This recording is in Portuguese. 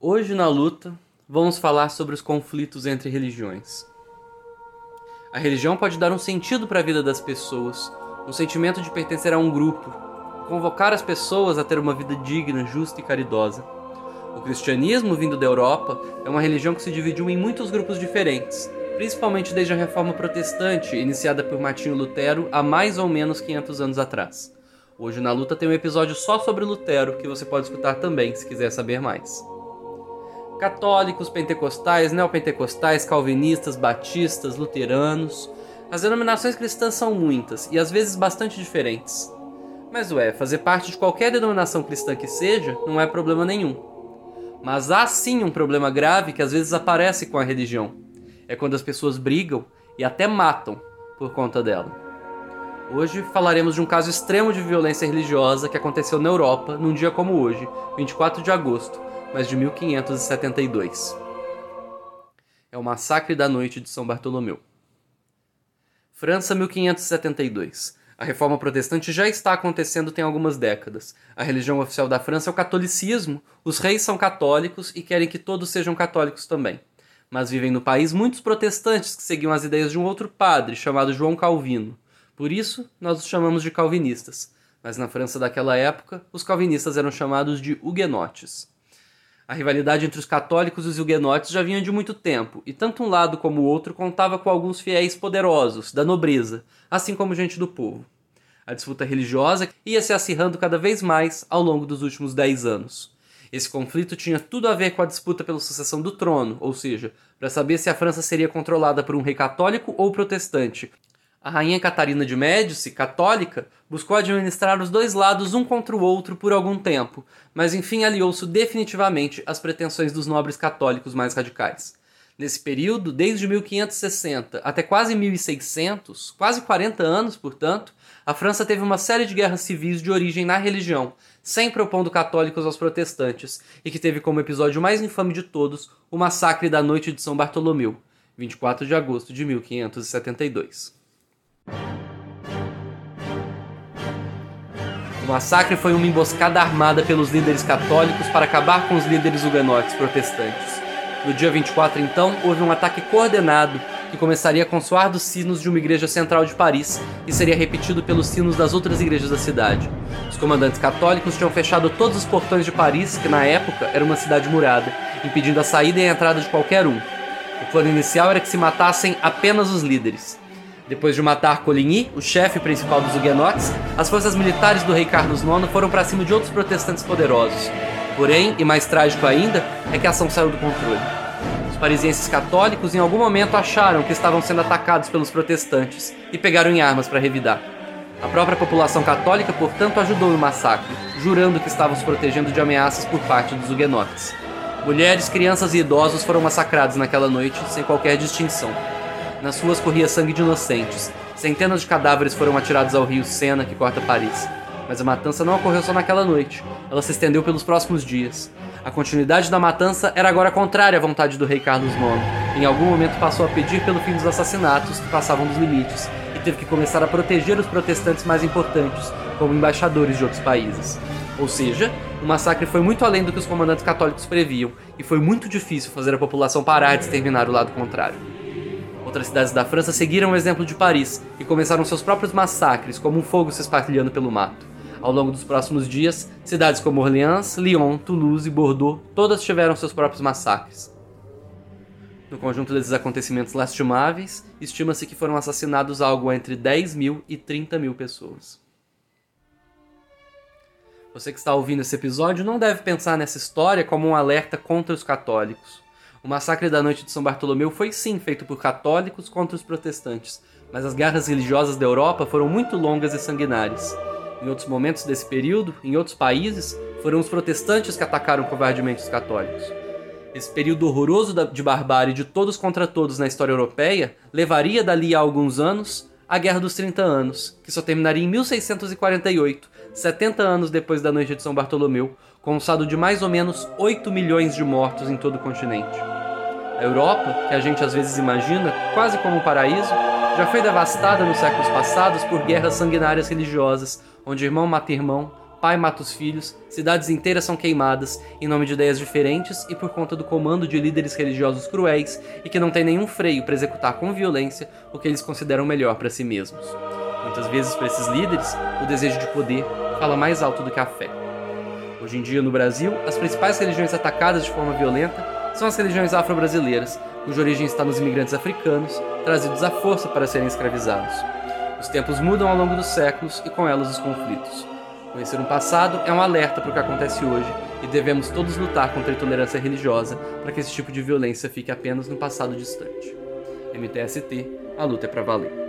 Hoje na luta, vamos falar sobre os conflitos entre religiões. A religião pode dar um sentido para a vida das pessoas, um sentimento de pertencer a um grupo, convocar as pessoas a ter uma vida digna, justa e caridosa. O cristianismo, vindo da Europa, é uma religião que se dividiu em muitos grupos diferentes, principalmente desde a Reforma Protestante, iniciada por Martinho Lutero há mais ou menos 500 anos atrás. Hoje na luta tem um episódio só sobre Lutero que você pode escutar também se quiser saber mais. Católicos, pentecostais, neopentecostais, calvinistas, batistas, luteranos. As denominações cristãs são muitas e às vezes bastante diferentes. Mas ué, fazer parte de qualquer denominação cristã que seja não é problema nenhum. Mas há sim um problema grave que às vezes aparece com a religião. É quando as pessoas brigam e até matam por conta dela. Hoje falaremos de um caso extremo de violência religiosa que aconteceu na Europa num dia como hoje, 24 de agosto, mas de 1572. É o massacre da noite de São Bartolomeu. França 1572. A reforma protestante já está acontecendo tem algumas décadas. A religião oficial da França é o catolicismo, os reis são católicos e querem que todos sejam católicos também. Mas vivem no país muitos protestantes que seguiam as ideias de um outro padre chamado João Calvino. Por isso, nós os chamamos de calvinistas, mas na França daquela época, os calvinistas eram chamados de huguenotes. A rivalidade entre os católicos e os huguenotes já vinha de muito tempo, e tanto um lado como o outro contava com alguns fiéis poderosos, da nobreza, assim como gente do povo. A disputa religiosa ia se acirrando cada vez mais ao longo dos últimos dez anos. Esse conflito tinha tudo a ver com a disputa pela sucessão do trono, ou seja, para saber se a França seria controlada por um rei católico ou protestante, a rainha Catarina de Médici, católica, buscou administrar os dois lados um contra o outro por algum tempo, mas enfim aliou-se definitivamente às pretensões dos nobres católicos mais radicais. Nesse período, desde 1560 até quase 1600, quase 40 anos, portanto, a França teve uma série de guerras civis de origem na religião, sempre opondo católicos aos protestantes, e que teve como episódio mais infame de todos o massacre da Noite de São Bartolomeu, 24 de agosto de 1572. O massacre foi uma emboscada armada pelos líderes católicos para acabar com os líderes huguenotes protestantes. No dia 24, então, houve um ataque coordenado que começaria com soar dos sinos de uma igreja central de Paris e seria repetido pelos sinos das outras igrejas da cidade. Os comandantes católicos tinham fechado todos os portões de Paris, que na época era uma cidade murada, impedindo a saída e a entrada de qualquer um. O plano inicial era que se matassem apenas os líderes. Depois de matar Coligny, o chefe principal dos huguenotes, as forças militares do rei Carlos IX foram para cima de outros protestantes poderosos. Porém, e mais trágico ainda, é que a ação saiu do controle. Os parisienses católicos em algum momento acharam que estavam sendo atacados pelos protestantes e pegaram em armas para revidar. A própria população católica, portanto, ajudou no massacre, jurando que estavam se protegendo de ameaças por parte dos huguenotes. Mulheres, crianças e idosos foram massacrados naquela noite sem qualquer distinção. Nas ruas corria sangue de inocentes. Centenas de cadáveres foram atirados ao rio Sena, que corta Paris. Mas a matança não ocorreu só naquela noite. Ela se estendeu pelos próximos dias. A continuidade da matança era agora contrária à vontade do rei Carlos IX. Em algum momento passou a pedir pelo fim dos assassinatos, que passavam dos limites, e teve que começar a proteger os protestantes mais importantes, como embaixadores de outros países. Ou seja, o massacre foi muito além do que os comandantes católicos previam, e foi muito difícil fazer a população parar de exterminar o lado contrário. Outras cidades da França seguiram o exemplo de Paris e começaram seus próprios massacres, como um fogo se espalhando pelo mato. Ao longo dos próximos dias, cidades como Orleans, Lyon, Toulouse e Bordeaux todas tiveram seus próprios massacres. No conjunto desses acontecimentos lastimáveis, estima-se que foram assassinados algo entre 10 mil e 30 mil pessoas. Você que está ouvindo esse episódio não deve pensar nessa história como um alerta contra os católicos. O massacre da noite de São Bartolomeu foi sim feito por católicos contra os protestantes, mas as guerras religiosas da Europa foram muito longas e sanguinárias. Em outros momentos desse período, em outros países, foram os protestantes que atacaram covardemente os católicos. Esse período horroroso de barbárie de todos contra todos na história europeia levaria dali a alguns anos a Guerra dos 30 Anos, que só terminaria em 1648, 70 anos depois da noite de São Bartolomeu, com um saldo de mais ou menos 8 milhões de mortos em todo o continente. A Europa, que a gente às vezes imagina quase como um paraíso, já foi devastada nos séculos passados por guerras sanguinárias religiosas, onde irmão mata irmão, pai mata os filhos, cidades inteiras são queimadas em nome de ideias diferentes e por conta do comando de líderes religiosos cruéis e que não têm nenhum freio para executar com violência o que eles consideram melhor para si mesmos. Muitas vezes, para esses líderes, o desejo de poder fala mais alto do que a fé. Hoje em dia, no Brasil, as principais religiões atacadas de forma violenta são as religiões afro-brasileiras, cuja origem está nos imigrantes africanos, trazidos à força para serem escravizados. Os tempos mudam ao longo dos séculos e com elas os conflitos. Conhecer um passado é um alerta para o que acontece hoje e devemos todos lutar contra a intolerância religiosa para que esse tipo de violência fique apenas no passado distante. MTST, a luta é para valer.